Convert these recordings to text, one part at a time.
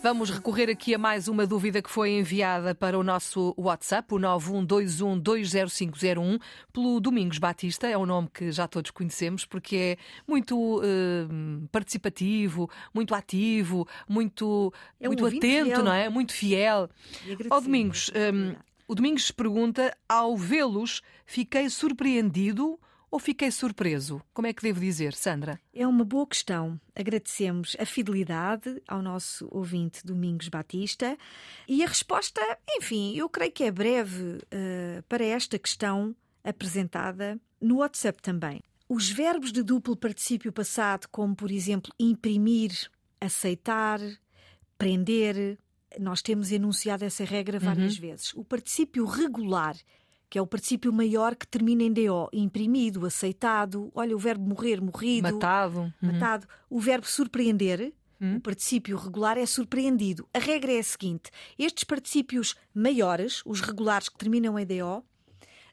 Vamos recorrer aqui a mais uma dúvida que foi enviada para o nosso WhatsApp, o 912120501, pelo Domingos Batista. É um nome que já todos conhecemos porque é muito uh, participativo, muito ativo, muito, É um muito atento, fiel. não é? Muito fiel. Ó Domingos, hum, o Domingos pergunta: ao vê-los, fiquei surpreendido ou fiquei surpreso? Como é que devo dizer, Sandra? É uma boa questão. Agradecemos a fidelidade ao nosso ouvinte Domingos Batista e a resposta, enfim, eu creio que é breve eh, para esta questão apresentada no WhatsApp também. Os verbos de duplo particípio passado, como por exemplo imprimir, aceitar, prender, nós temos enunciado essa regra várias vezes. O particípio regular, que é o particípio maior que termina em DO, imprimido, aceitado, olha o verbo morrer, morrido, Matado. Uhum. matado. O verbo surpreender, o particípio regular é surpreendido. A regra é a seguinte: estes particípios maiores, os regulares que terminam em DO,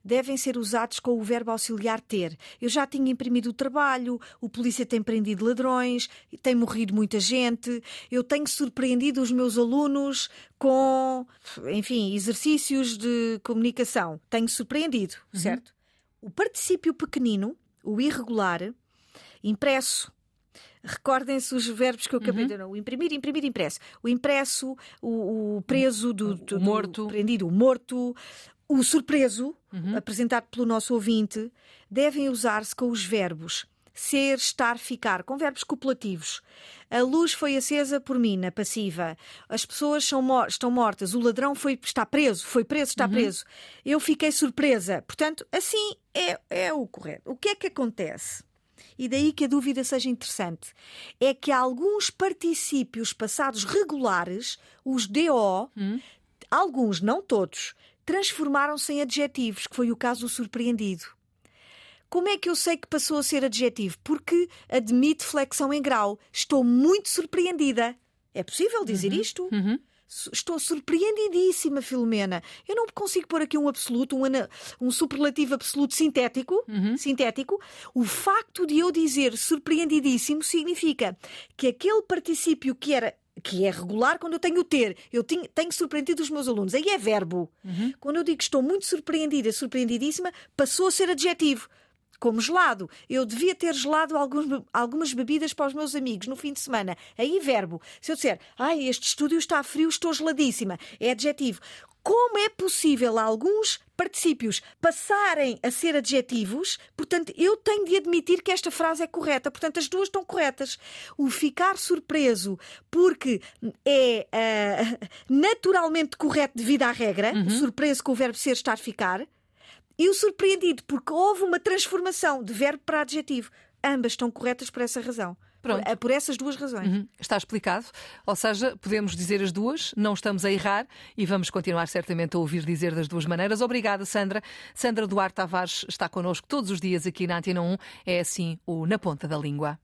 devem ser usados com o verbo auxiliar ter. Eu já tinha imprimido o trabalho, o polícia tem prendido ladrões, tem morrido muita gente, eu tenho surpreendido os meus alunos com, enfim, exercícios de comunicação. Tenho surpreendido, certo? O particípio pequenino, o irregular, impresso. Recordem-se os verbos que eu acabei de dizer. O imprimir, imprimir, impresso. O impresso, o, o preso do, do- do morto. prendido, o morto, o surpreso, apresentado pelo nosso ouvinte, devem usar-se com os verbos ser, estar, ficar, com verbos copulativos. A luz foi acesa por mim, na passiva. As pessoas são mor- estão mortas. O ladrão foi, está preso, foi preso, está preso. Eu fiquei surpresa. Portanto, assim é, é o correto. O que é que acontece? E daí que a dúvida seja interessante. É que alguns particípios passados regulares, os DO, alguns, não todos, transformaram-se em adjetivos, que foi o caso do surpreendido. Como é que eu sei que passou a ser adjetivo? Porque admite flexão em grau. Estou muito surpreendida. É possível dizer isto? Su- Estou surpreendidíssima, Filomena. Eu não consigo pôr aqui um absoluto, um, ana- um superlativo absoluto sintético. sintético. O facto de eu dizer surpreendidíssimo significa que aquele particípio que era que é regular quando eu tenho o ter. Eu tenho, tenho surpreendido os meus alunos. Aí é verbo. Quando eu digo que estou muito surpreendida, surpreendidíssima, passou a ser adjetivo. Como gelado. Eu devia ter gelado alguns- algumas bebidas para os meus amigos no fim de semana. Aí, verbo. Se eu disser, ai, este estúdio está frio, estou geladíssima, é adjetivo. Como é possível alguns particípios passarem a ser adjetivos? Portanto, eu tenho de admitir que esta frase é correta. Portanto, as duas estão corretas. O ficar surpreso porque é ah, naturalmente correto devido à regra, surpreso com o verbo ser, estar, ficar. E o surpreendido, porque houve uma transformação de verbo para adjetivo. Ambas estão corretas por essa razão. Pronto. Por, por essas duas razões. Uhum, Está explicado. Ou seja, podemos dizer as duas, não estamos a errar e vamos continuar certamente a ouvir dizer das duas maneiras. Obrigada, Sandra. Sandra Duarte Tavares está connosco todos os dias aqui na Antena 1. É assim o Na Ponta da Língua.